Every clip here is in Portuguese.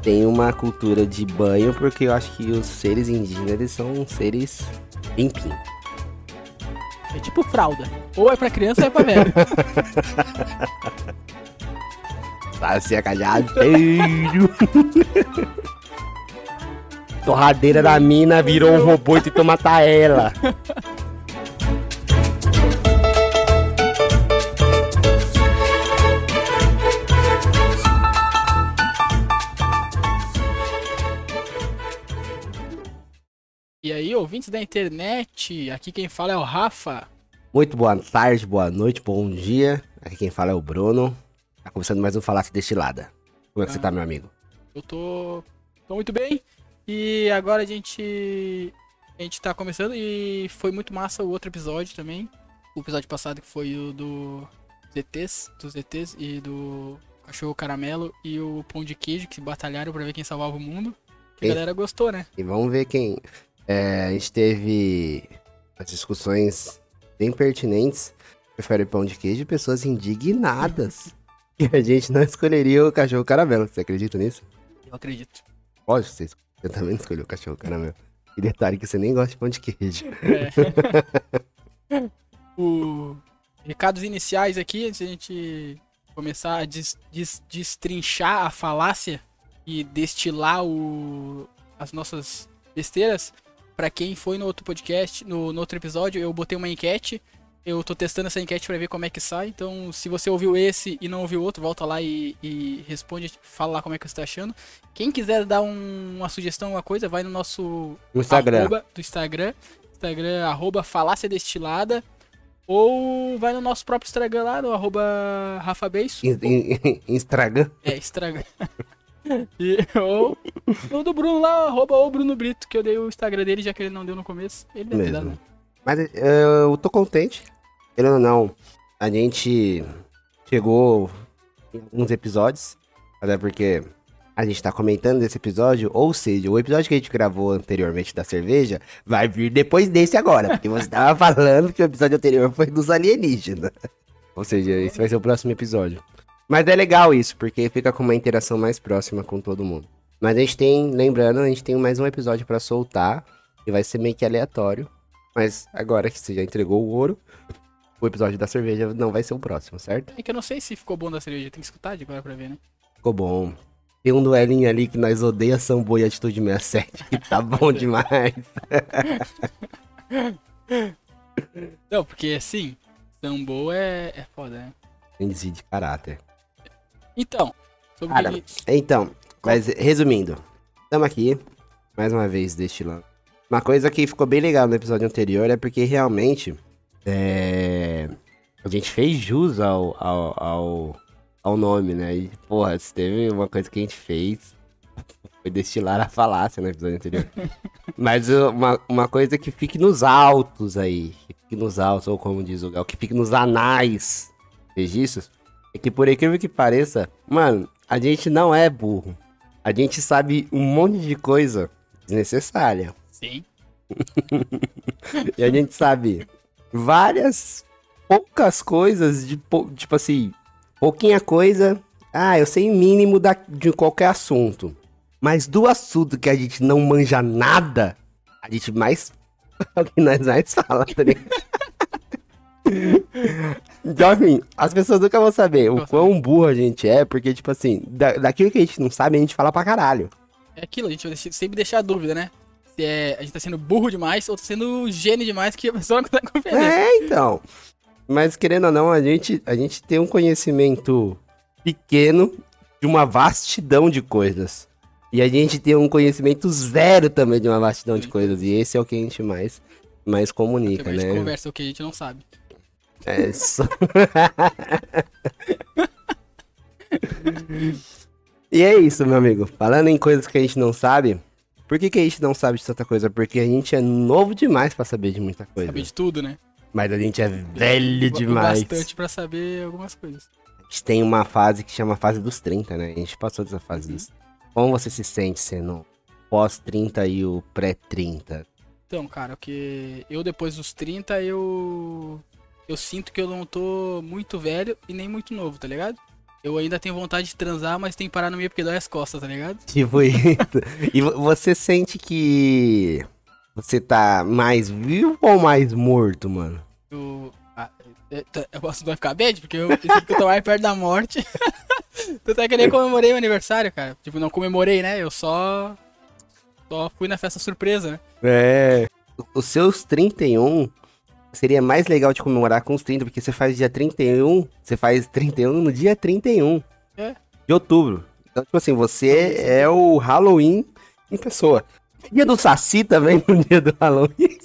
Tem uma cultura de banho, porque eu acho que os seres indígenas são seres limpinhos. É tipo fralda. Ou é pra criança ou é pra velho. Sacia calhadeiro. Torradeira da mina virou um robô e tentou matar ela. E aí, ouvintes da internet, aqui quem fala é o Rafa. Muito boa tarde, boa noite, bom dia. Aqui quem fala é o Bruno. Tá começando mais um Falácia Destilada. Como é que você tá, meu amigo? Eu tô, tô muito bem. E agora a gente a gente tá começando e foi muito massa o outro episódio também. O episódio passado que foi o do ZTs, dos ZTs e do cachorro caramelo e o pão de queijo que batalharam pra ver quem salvava o mundo. Que a galera gostou, né? E vamos ver quem. É, a gente teve as discussões bem pertinentes. Prefere pão de queijo e pessoas indignadas. que a gente não escolheria o cachorro caramelo. Você acredita nisso? Eu acredito. Lógico que você, você também escolheu o cachorro caramelo. E detalhe que você nem gosta de pão de queijo. É. o recados iniciais aqui, antes de a gente começar a des- des- destrinchar a falácia e destilar o- as nossas besteiras. Pra quem foi no outro podcast, no, no outro episódio, eu botei uma enquete. Eu tô testando essa enquete pra ver como é que sai. Então, se você ouviu esse e não ouviu outro, volta lá e, e responde, fala lá como é que você tá achando. Quem quiser dar um- uma sugestão, alguma coisa, vai no nosso No Instagram. arroba do Instagram. Instagram, arroba falácia destilada. Ou vai no nosso próprio Instagram lá, no arroba Rafa Beiço. Instagram. É, Instagram. E, ou o do Bruno lá, arroba o Bruno Brito, que eu dei o Instagram dele, já que ele não deu no começo. Ele deve Mesmo. dado, né? Mas eh, eu tô contente. Querendo ou não, a gente chegou em alguns episódios. Até porque a gente tá comentando desse episódio. Ou seja, o episódio que a gente gravou anteriormente da cerveja vai vir depois desse agora. Porque você tava falando que o episódio anterior foi dos alienígenas. Ou seja, esse vai ser o próximo episódio. Mas é legal isso, porque fica com uma interação mais próxima com todo mundo. Mas a gente tem, lembrando, a gente tem mais um episódio pra soltar. E vai ser meio que aleatório. Mas agora que você já entregou o ouro, o episódio da cerveja não vai ser o próximo, certo? É que eu não sei se ficou bom da cerveja, tem que escutar de agora pra ver, né? Ficou bom. Tem um duelinho ali que nós odeia Sambo e Atitude 67, que tá bom demais. Não, porque assim, Sambo é, é foda, né? Tem de caráter. Então, sobre Cara, Então, mas resumindo, estamos aqui, mais uma vez, destilando. Uma coisa que ficou bem legal no episódio anterior é porque realmente é, a gente fez jus ao, ao, ao, ao nome, né? E, porra, se teve uma coisa que a gente fez, foi destilar a falácia no episódio anterior. Mas uma, uma coisa que fique nos altos aí, que fique nos altos, ou como diz o Gal, que fique nos anais registros, é que por incrível que pareça, mano, a gente não é burro. A gente sabe um monte de coisa desnecessária. sim. E a gente sabe várias poucas coisas de tipo assim, pouquinha coisa. Ah, eu sei o mínimo da, de qualquer assunto. Mas do assunto que a gente não manja nada, a gente mais é o que nós mais fala, tá ligado? Então, assim, as pessoas nunca vão saber o quão burro a gente é, porque, tipo assim, da, daquilo que a gente não sabe, a gente fala pra caralho. É aquilo, a gente vai sempre deixar a dúvida, né? Se é, a gente tá sendo burro demais ou tá sendo gênio demais que a pessoa não consegue compreender. É, então. Mas querendo ou não, a gente, a gente tem um conhecimento pequeno de uma vastidão de coisas. E a gente tem um conhecimento zero também de uma vastidão de coisas. E esse é o que a gente mais, mais Porque comunica, a gente né? conversa o que a gente não sabe. É só... e é isso, meu amigo. Falando em coisas que a gente não sabe, por que, que a gente não sabe de tanta coisa? Porque a gente é novo demais pra saber de muita coisa. Saber de tudo, né? Mas a gente é velho demais. Bastante pra saber algumas coisas. A gente tem uma fase que chama fase dos 30, né? A gente passou dessa fase dos... Como você se sente sendo pós-30 e o pré-30? Então, cara, porque eu depois dos 30, eu. Eu sinto que eu não tô muito velho e nem muito novo, tá ligado? Eu ainda tenho vontade de transar, mas tem que parar no meio porque dói as costas, tá ligado? Tipo isso. e vo- você sente que você tá mais vivo ou mais morto, mano? Eu. Ah, é, tá, eu posso vai ficar bad, porque eu sinto que eu tô mais perto da morte. Tanto é que eu nem comemorei o aniversário, cara. Tipo, não comemorei, né? Eu só. Só fui na festa surpresa, né? É. Os seus 31 seria mais legal de comemorar com os 30, porque você faz dia 31, você faz 31 no dia 31 É. de outubro. Então, tipo assim, você é o Halloween em pessoa. Dia do Saci também no dia do Halloween.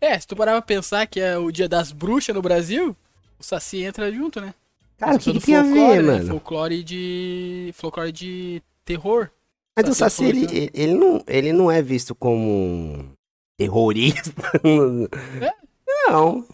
É, se tu parar pra pensar que é o dia das bruxas no Brasil, o Saci entra junto, né? Cara, o que, que tem a ver, folclore, né? mano? Folclore de. Folclore de terror. Mas o Saci Saci, ele, ele, não, ele não é visto como terrorista. Não.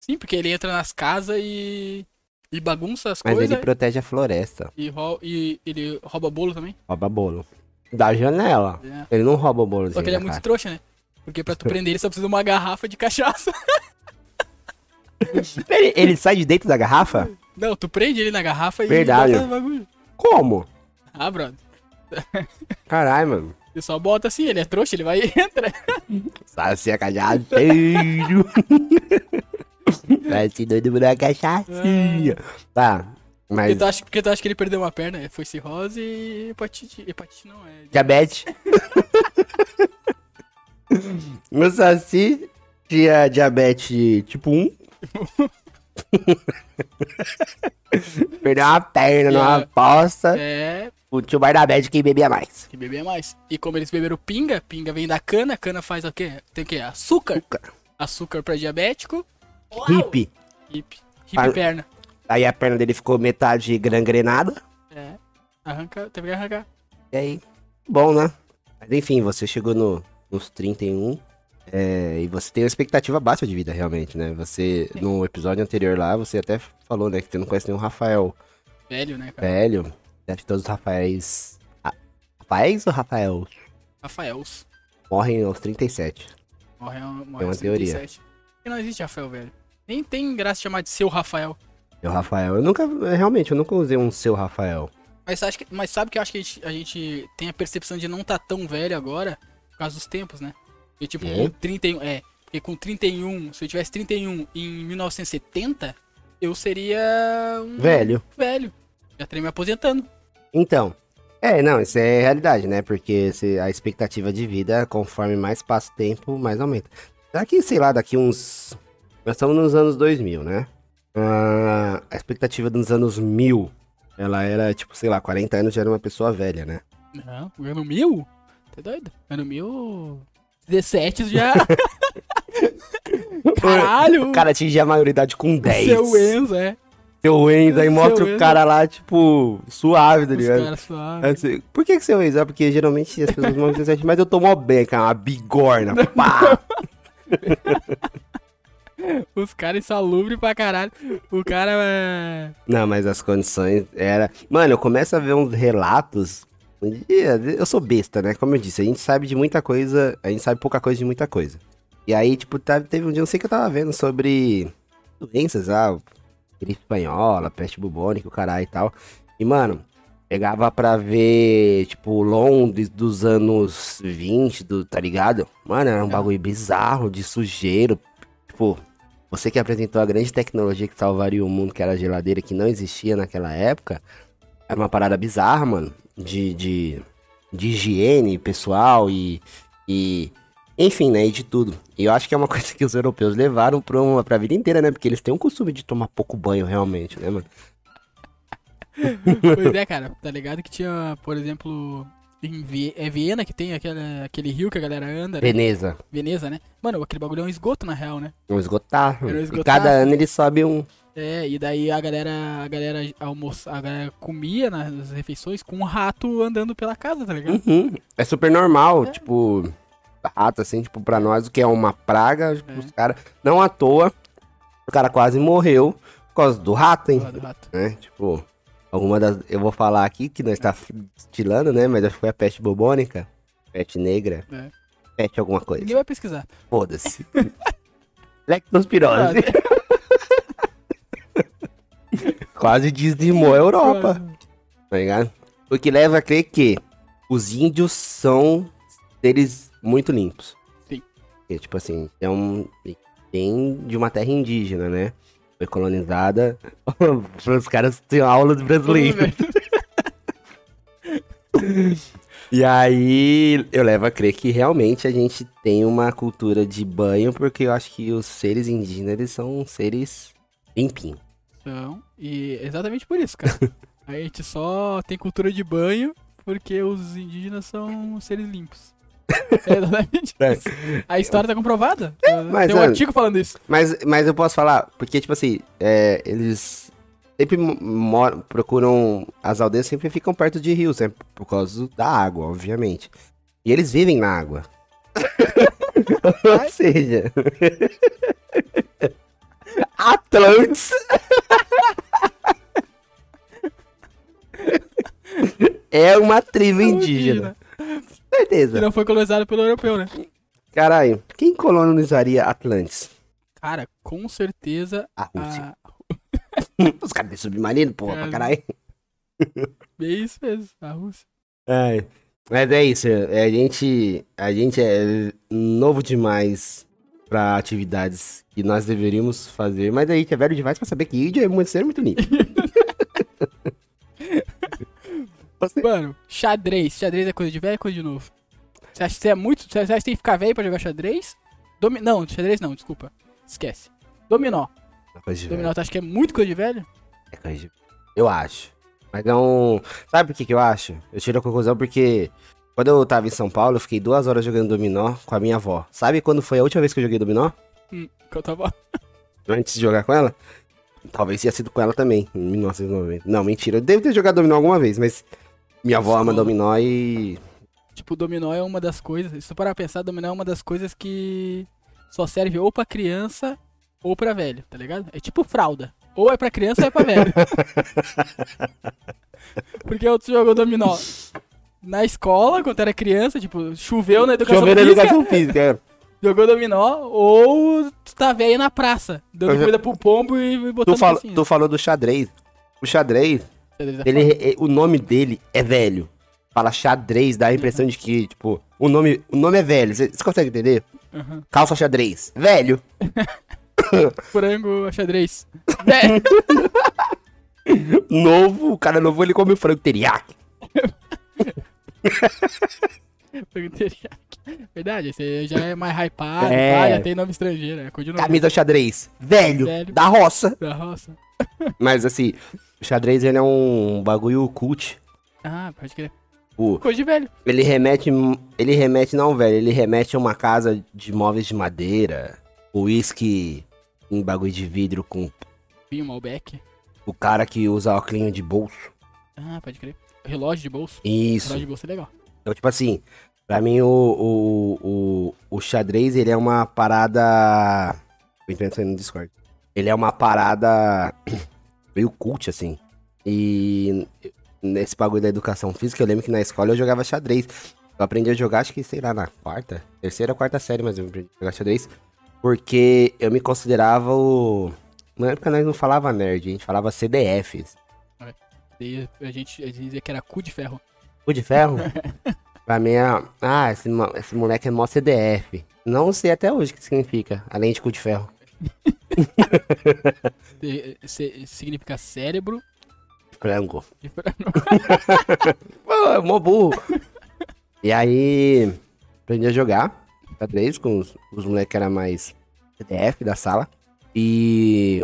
Sim, porque ele entra nas casas e. e bagunça as Mas coisas. ele protege a floresta. E, rou- e ele rouba bolo também. Rouba bolo. Da janela. É. Ele não rouba bolo Só que ele é muito trouxa, né? Porque pra tu prender ele só precisa de uma garrafa de cachaça. ele, ele sai de dentro da garrafa? Não, tu prende ele na garrafa e Verdade. no bagulho. Como? Ah, brother. Caralho, mano. Você só bota assim, ele é trouxa, ele vai e entra. Saci é cachaceiro. Saci doido da cachaçinha. Tá, Porque mas tu, acha, porque tu acha que ele perdeu uma perna? É, Foi cirrose e hepatite. Hepatite não, é. diabetes. o Saci tinha diabetes tipo 1. Perdeu uma perna numa Yeah. aposta. É, O tio Barnabé quem bebia mais. que beber mais. E como eles beberam pinga, pinga vem da cana, cana faz o quê? Tem o quê? Açúcar. Açúcar. Açúcar pra diabético. Hip. Hip Par- perna. Aí a perna dele ficou metade gangrenada. É. Arranca, teve que arrancar. E aí, bom, né? Mas enfim, você chegou no, nos 31. É, e você tem uma expectativa baixa de vida, realmente, né? Você, no episódio anterior lá, você até falou, né? Que você não conhece nenhum Rafael Velho, né, cara? velho. Acho que todos os Rafaéis. Rafaéis ou Rafael? Rafaels. Morrem aos 37. Morre, morre Tem uma aos teoria. 37. Porque não existe Rafael, velho. Nem tem graça chamar de seu Rafael. Eu, Rafael, eu nunca. Realmente, eu nunca usei um seu Rafael. Mas, acho que, mas sabe que eu acho que a gente, a gente tem a percepção de não tá tão velho agora por causa dos tempos, né? Porque, tipo, É? com 31. É, porque com 31, se eu tivesse 31 em 1970, eu seria um Velho. velho. Já estaria me aposentando. Então. É, não, isso é realidade, né? Porque se a expectativa de vida, conforme mais passa o tempo, mais aumenta. Daqui, sei lá, daqui uns. Nós estamos nos anos 2000, né? Ah, a expectativa dos anos 1000, ela era, tipo, sei lá, 40 anos já era uma pessoa velha, né? Não, ano mil? Tá doido? Ano mil. 17 já. Caralho! O cara atingia a maioridade com 10. Seu Enzo, é. Seu Enzo, aí mostra o cara lá, tipo, suave, tá Os ligado? caras suaves. Assim, por que que seu Enzo? É porque geralmente as pessoas vão dizer mas eu tô mó bem, cara, uma bigorna, pá! Os caras insalubres pra caralho. O cara é. Não, mas as condições era. Mano, eu começo a ver uns relatos. Eu sou besta, né? Como eu disse, a gente sabe de muita coisa, a gente sabe pouca coisa de muita coisa. E aí, tipo, tá- teve um dia, não sei que eu tava vendo sobre doenças, ah, gripe espanhola, peste bubônica, o caralho e tal. E, mano, pegava pra ver, tipo, Londres dos anos 20, do, tá ligado? Mano, era um bagulho bizarro, de sujeiro. Tipo, você que apresentou a grande tecnologia que salvaria o mundo, que era a geladeira, que não existia naquela época, era uma parada bizarra, mano. De, de, de higiene pessoal e, e. Enfim, né? E de tudo. E eu acho que é uma coisa que os europeus levaram pra, uma, pra vida inteira, né? Porque eles têm um costume de tomar pouco banho, realmente, né, mano? Pois é, cara. Tá ligado que tinha, por exemplo. Em Vi- é Viena que tem aquela, aquele rio que a galera anda, né? Veneza. Veneza, né? Mano, aquele bagulho é um esgoto, na real, né? Um esgotar. Era um E esgotar. cada ano ele sobe um. É, e daí a galera, a galera almoça, a galera comia nas refeições com um rato andando pela casa, tá ligado? Uhum. É super normal, tipo, rato, assim, tipo, pra nós o que é uma praga, tipo, É. os caras, não à toa, o cara quase morreu por causa do rato, hein? Do rato. né? Tipo, alguma das. Eu vou falar aqui que nós tá estilando, né? Mas acho que foi a peste bubônica, peste negra. É. Pet alguma coisa. Ninguém vai pesquisar. Foda-se. Lectospirose. Quase dizimou a Europa, tá ligado? O que leva a crer que os índios são seres muito limpos. Sim. Tipo assim, é um. Tem de uma terra indígena, né? Foi colonizada. Os caras têm aula de brasileiro. E aí eu levo a crer que realmente a gente tem uma cultura de banho, porque eu acho que os seres indígenas eles são seres limpinhos. São. E exatamente por isso, cara. a gente só tem cultura de banho porque os indígenas são seres limpos. É exatamente É. A história tá comprovada. mas, tem um mano, artigo falando isso. Mas, mas eu posso falar, porque, tipo assim, é, eles sempre mo- moram, procuram. As aldeias sempre ficam perto de rios, né? Por causa da água, obviamente. E eles vivem na água. Ou seja. Atlantis. é uma tribo indígena. Que Certeza. não foi colonizado pelo europeu, né? Caralho, quem colonizaria Atlantis? Cara, com certeza A Rússia. a... Os caras têm submarino, porra, pra Cara. caralho. É isso mesmo, a Rússia. É, mas é isso, é, a gente, a gente é novo demais pra atividades que nós deveríamos fazer, mas a gente é velho demais pra saber que índio é muito ser muito limpo. Você- Mano, xadrez. Xadrez é coisa de velho é coisa de novo? Você acha que você é muito. Você acha que tem que ficar velho pra jogar xadrez? Domi... Não, xadrez não, desculpa. Esquece. Dominó. É coisa de Dominó, velho, tu acha que é muito coisa de velho? é coisa de- Eu acho. Mas não. Sabe por que, que eu acho? Eu tiro a conclusão porque quando eu tava em São Paulo, eu fiquei duas horas jogando dominó com a minha avó. Sabe quando foi a última vez que eu joguei dominó? Hum, que eu tava. antes de jogar com ela. Talvez tenha sido com ela também, em 1990. Não, mentira. Eu devo ter jogado dominó alguma vez, mas minha avó ama dominó e. Tipo, dominó é uma das coisas. Se tu parar pra pensar, dominó é uma das coisas que só serve ou pra criança ou pra velho, tá ligado? É tipo fralda. Ou é pra criança ou é pra velho. Porque outro jogou dominó na escola, quando era criança, tipo, choveu na educação Chovendo física, educação física. é. jogou dominó, ou tu tá velho na praça, dando já- comida pro pombo e botando Tu, fal- passinho. tu falou do xadrez. O xadrez, ele, é- o nome dele é velho. Fala xadrez, dá a impressão de que, tipo, o nome, o nome é velho. Você você consegue entender? Aham. Calça xadrez. Velho. Frango xadrez. Velho. Novo, o cara novo ele come frango teriyaki. Frango teriyaki. Verdade, esse já é mais hypado, É. já tem nome estrangeiro, é. Camisa xadrez. Velho. Velho. Da roça. Da roça. Mas assim, o xadrez ele é um bagulho cult. Ah, pode crer. O, Coisa de velho. Ele remete. Ele remete, não, velho. Ele remete a uma casa de móveis de madeira. Uísque em bagulho de vidro com Vinho Malbec. o cara que usa óculos de bolso. Ah, pode crer. Relógio de bolso. Isso. Relógio de bolso é legal. Então, tipo assim, pra mim o, o, o, o xadrez, ele é uma parada. Tô entrando no Discord. Ele é uma parada meio cult, assim. E nesse bagulho da educação física, eu lembro que na escola eu jogava xadrez. Eu aprendi a jogar, acho que, sei lá, na quarta, terceira ou quarta série, mas eu aprendi a jogar xadrez. Porque eu me considerava o. Na época nós não falava nerd, a gente falava CDFs. Daí a gente, dizia que era cu de ferro. Cu de ferro? pra mim é. Ah, esse, esse moleque é mó CDF. Não sei até hoje o que significa, além de cu de ferro. Significa cérebro Frango. de frango. Pô, é mó burro. e aí, aprendi a jogar xadrez com os, os moleques que era mais CDF da sala. E,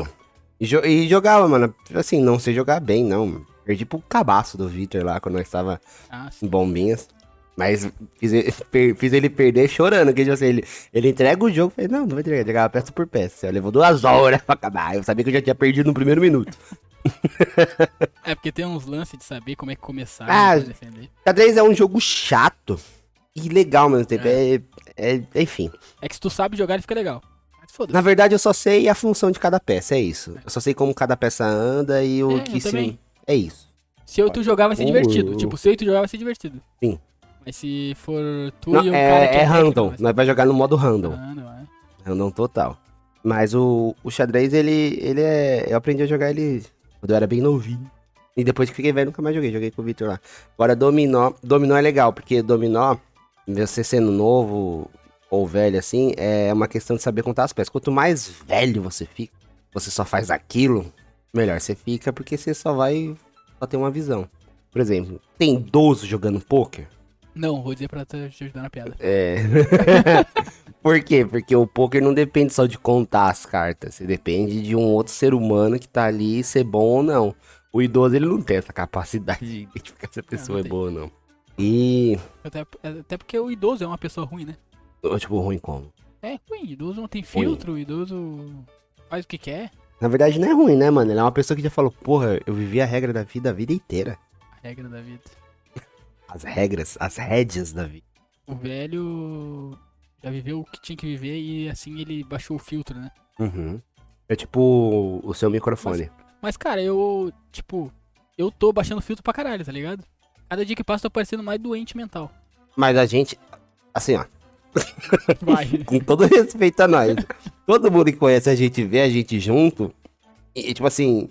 e, jo- e jogava, mano. Assim, não sei jogar bem, não. Perdi pro cabaço do Victor lá quando nós tava Ah, em bombinhas. Mas fiz ele, fiz ele perder chorando, que tipo assim, ele, ele entrega o jogo, falei, não, não vai entregar, jogava peça por peça. Levou duas horas pra acabar, eu sabia que eu já tinha perdido no primeiro minuto. É porque tem uns lances de saber como é que começar Ah, defender. Xadrez é um jogo chato e legal ao mesmo tempo, é, é- enfim. É que se tu sabe jogar, ele fica legal. Na verdade, eu só sei a função de cada peça, é isso. Eu só sei como cada peça anda e o É, que se... É isso. Se eu e tu jogar, vai ser divertido. Tipo, se eu e tu jogar, vai ser divertido. Sim. Mas se for tu Não, e o é, cara que é técnico, random. Nós vai jogar no modo random. random, é. Random total. Mas o, o xadrez, ele, ele é. Eu aprendi a jogar ele quando eu era bem novinho. E depois que fiquei velho, nunca mais joguei. Joguei com o Victor lá. Agora, dominó. Dominó é legal, porque dominó, você sendo novo ou velho assim, é uma questão de saber contar as peças. Quanto mais velho você fica, você só faz aquilo, melhor você fica, porque você só vai. Só ter uma visão. Por exemplo, tem idoso jogando poker? Não, vou dizer pra te ajudar na piada. É. Por quê? Porque o poker não depende só de contar as cartas. Você depende de um outro ser humano que tá ali ser bom ou não. O idoso, ele não tem essa capacidade de identificar se a pessoa é boa ou não. E. Até, até porque o idoso é uma pessoa ruim, né? Tipo, ruim como? É ruim, idoso não tem filtro, idoso faz o que quer. Na verdade, não é ruim, né, mano? Ele é uma pessoa que já falou, porra, eu vivi a regra da vida a vida inteira. A regra da vida. As regras, as rédeas da vida. O velho já viveu o que tinha que viver e assim ele baixou o filtro, né? Uhum. É tipo o seu microfone. Mas, cara, eu, tipo, eu tô baixando filtro pra caralho, tá ligado? Cada dia que passa eu tô parecendo mais doente mental. Mas a gente, assim, ó, Vai. com todo respeito a nós, todo mundo que conhece a gente vê a gente junto, e, e, tipo assim,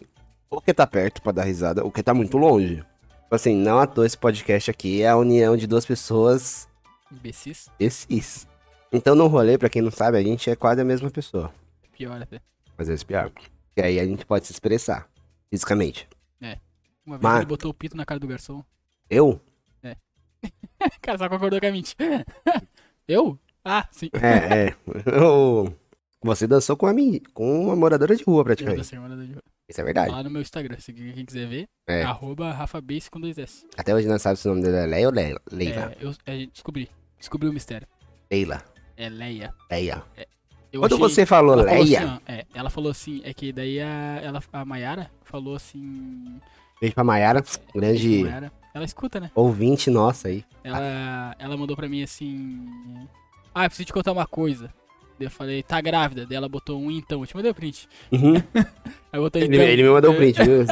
o que tá perto pra dar risada, o que tá muito longe. Tipo assim, não à toa esse podcast aqui é a união de duas pessoas Imbecis. esses. Então no rolê, pra quem não sabe, a gente é quase a mesma pessoa. Pior até. Mas é pior. E aí a gente pode se expressar, fisicamente. Uma vez Mas- ele botou o pito na cara do garçom. Eu? cara, só concordou com a mentira. eu? Ah, sim. É, é. Eu- Você dançou com uma, com uma moradora de rua, Eu da praticamente. semana do jogo. Isso é verdade. Lá no meu Instagram, se quem quiser ver, É. arroba RafaBase com dois S. Até hoje não sabe se o nome dela é Leia ou Leila? É, eu é, descobri. Descobri o mistério. Leila. É Leia. Leia. Eu Quando achei- você falou ela falou Leia, assim, ó, é, ela falou assim, é que daí a, ela, a Mayara falou assim. beijo pra Mayara, grande Mayara, ela escuta, né? ouvinte nossa aí. Ela, ela mandou pra mim assim. Ah, eu preciso te contar uma coisa. Eu falei, tá grávida? Daí ela botou um então. Eu te mandei o print. Uhum. Aí eu botei Ele, então. ele me mandou um print, viu?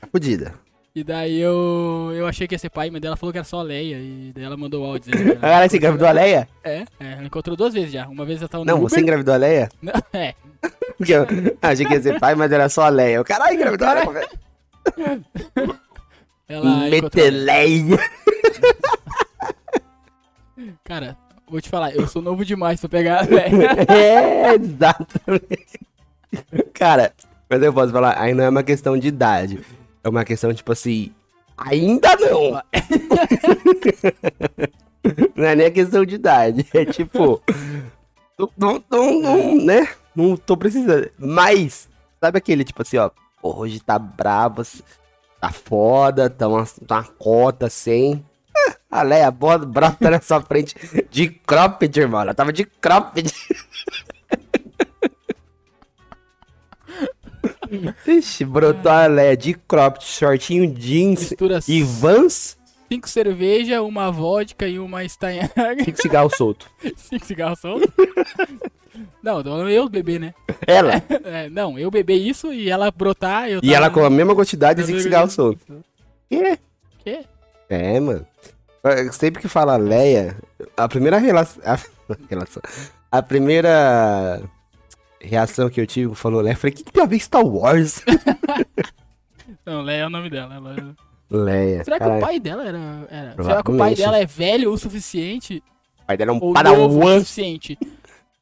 Tá fodida. E daí eu, eu achei que ia ser pai, mas daí ela falou que era só a Leia. E daí ela mandou o áudio. dizendo que ela- você engravidou a Leia? É, é, ela encontrou duas vezes já. Uma vez ela tava no Não, Uber. você engravidou a Leia? Não, é, eu achei que ia ser pai, mas era só a Leia. Eu, caralho, engravidou a Leia. velho. ela encontrou. Meteleia. Cara, vou te falar, eu sou novo demais pra pegar a Leia. É, exatamente. Cara, mas eu posso falar, aí não é uma questão de idade. É uma questão, tipo assim, ainda não. não é nem a questão de idade. É tipo, não, não, não, não, né? Não tô precisando. Mas, sabe aquele, tipo assim, ó, hoje tá brabo, tá foda, tá uma, tá uma cota sem. A Leia bota, brota na sua frente de cropped, irmão. Ela tava de cropped. Ixi, brotou a Leia de cropped, shortinho jeans Mistura e vans, cinco cerveja, uma vodka e uma Steinhagen. cinco cigarros solto. cinco cigarros soltos. Não, eu beber, né? Ela. É, não, eu beber isso e ela brotar, eu E ela com a mesma quantidade de cinco cigarros soltos. Que? Quê? É, mano. Sempre que fala Leia, a primeira relação. A, relação- a primeira reação que eu tive falou Leia, eu falei, o que, que tem a ver Star Wars? Não, Leia é o nome dela. ela- Leia. Será que o pai dela era. era... Será que o pai dela é velho o suficiente O pai dela é um novo o padawan. suficiente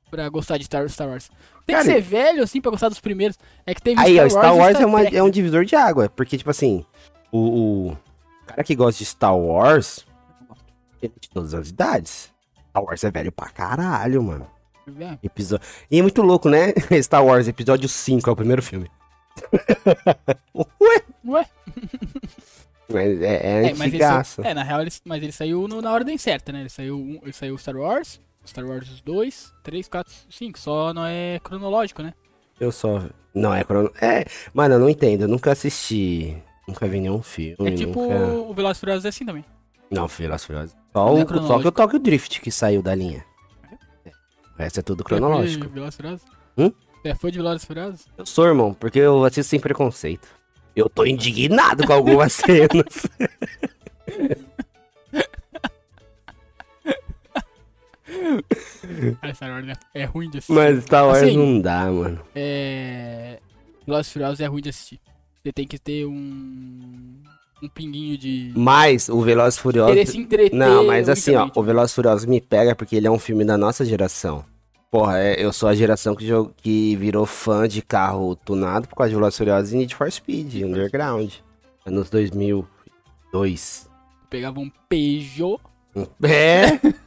pra gostar de Star, Star Wars? Tem Cara, que ser velho assim pra gostar dos primeiros. É que teve Aí, ó, Star e Wars é, uma- Trek, é um divisor de água. Porque, tipo assim, o, o cara que gosta de Star Wars, é de todas as idades. Star Wars é velho pra caralho, mano. É, Episódio... E é muito louco, né? Star Wars, episódio 5 é o primeiro filme. Ué? Ué? Mas é, é, É, antigaço. saiu, é, na real, ele, mas ele saiu no- na ordem certa, né? Ele saiu, ele saiu Star Wars, Star Wars 2, 3, 4, 5. Só não é cronológico, né? Eu só... Não, é crono... É, mano, eu não entendo. Eu nunca assisti... Nunca vi nenhum filme. É tipo nunca... o Velozes Furiosos é assim também. Não, Velozes Furiosos. Só, Não é o, só que o Tokyo Drift que saiu da linha. O resto é tudo cronológico. É? Hum? É fã de Velozes Furiosos? Eu sou, irmão, porque eu assisto sem preconceito. Eu tô indignado com algumas cenas. Cara, Star Wars é, é ruim de assistir. Mas Star Wars Assim, não dá, mano. É. Velozes Furiosos é ruim de assistir. Você tem que ter um. Um pinguinho de. Mas o Velozes e Furiosos... Querer se entreter. Não, mas assim, ó, o Velozes e Furiosos me pega porque ele é um filme da nossa geração. Porra, é- eu sou a geração que, jo- que virou fã de carro tunado por causa de Velozes e Furiosos e Need for Speed, Underground. Anos 2002. Pegava um Peugeot. É?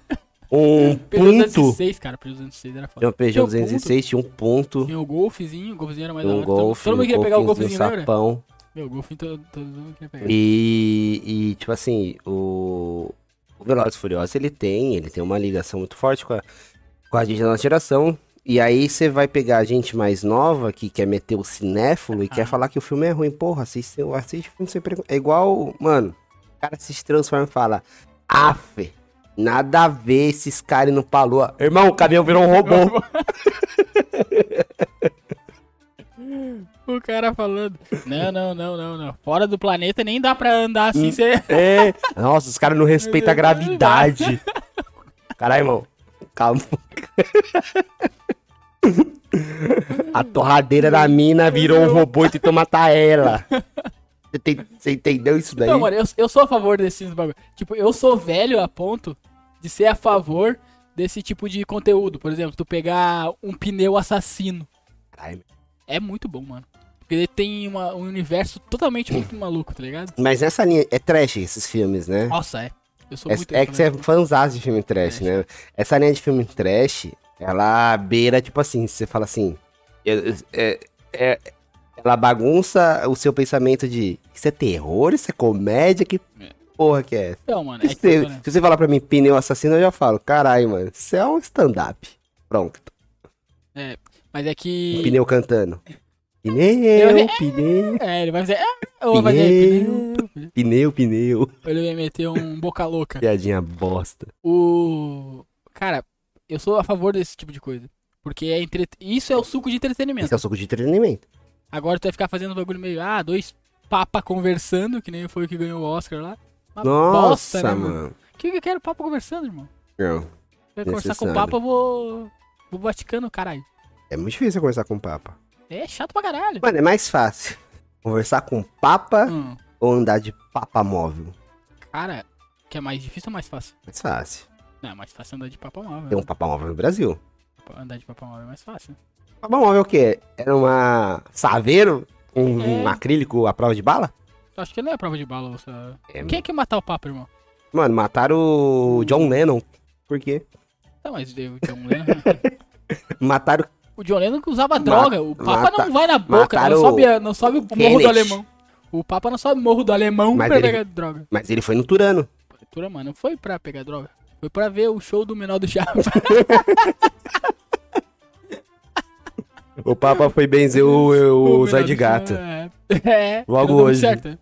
Um Peugeot ponto. 206, cara. Peugeot 206 era Tinha foda. um Peugeot Tinha um 206, tinha um ponto, Tinha o Golfzinho. O Golfzinho era mais da um hora. Todo- Golf, Todo mundo um queria pegar o Golfzinho, um lembra? sapão. Meu, o Golfinho todo, todo mundo queria pegar. E, e, tipo assim, o, o Velozes Furiosos, ele tem, ele tem uma ligação muito forte com a, com a gente da nossa geração. E aí você vai pegar a gente mais nova, que quer meter o cinéfilo e quer falar que o filme é ruim. Porra, assiste, assiste o filme sem preconceito. É igual, mano, o cara se transforma e fala, af, nada a ver esses caras no palua. Irmão, o caminhão virou um robô. O cara falando. Não, não, não, não, não. Fora do planeta nem dá pra andar assim. Cê... É. Nossa, os caras não respeitam a gravidade. Caralho, irmão. Calma. A torradeira da mina virou um robô e tentou matar ela. Você, tem- você entendeu isso daí? Não, mano, eu, eu sou a favor desses bagulho. Tipo, eu sou velho a ponto de ser a favor desse tipo de conteúdo. Por exemplo, tu pegar um pneu assassino. Caralho. É muito bom, mano. Porque ele tem uma- um universo totalmente muito maluco, tá ligado? Mas nessa linha, é trash esses filmes, né? Nossa, é. Eu sou É, muito é que você é fãzão de filme trash, né? Essa linha de filme trash, ela beira, tipo assim, você fala assim. é- é- é- ela bagunça o seu pensamento de isso é terror, isso é comédia, que É. porra que é? Então, mano, é Se mano, se você falar pra mim pneu assassino, eu já falo, caralho, mano, isso é um stand-up. Pronto. Mas é que. Um pneu cantando. Pneu, Eu- pneu, É, ele vai fazer. Ah, ou vai fazer pneu. pneu, pneu. Ele vai meter um boca louca. Piadinha bosta. O. Cara, eu sou a favor desse tipo de coisa. Porque é entre... isso é o suco de entretenimento. Esse é o suco de entretenimento. Agora tu vai ficar fazendo um bagulho meio. Ah, dois papa conversando, que nem foi o que ganhou o Oscar lá. Uma Nossa, bosta, né, mano? mano. O que que eu quero papa conversando, irmão? Não. Vai conversar com o papa, eu vou. Vou Vaticano, caralho. É muito difícil conversar com o Papa. É chato pra caralho. Mano, é mais fácil conversar com o Papa Hum, ou andar de Papa móvel? cara, que é mais difícil ou mais fácil? Mais fácil. Não, é mais fácil andar de papa móvel. Tem um Papa móvel no Brasil. Andar de papa móvel é mais fácil. Papa móvel é o quê? Era uma saveiro? Um, um É. acrílico à prova de bala? Eu acho que não é prova de bala. Você... É, Quem é que matar o papa, irmão? Mano, mataram o John Lennon. Por quê? Tá, mas o John Lennon. Mataram o John Lennon que usava droga. O Papa mata- não vai na boca, mataram não sobe, não sobe o morro Kennedy. do alemão. O Papa não sobe o morro do alemão Mas pra ele- pegar droga. Mas ele foi no Turano. Mano, não foi pra pegar droga. Foi pra ver o show do menor do Chapa. O Papa foi benzer o, o, Zóio de Gato. É. é Logo muito hoje. Certo. né?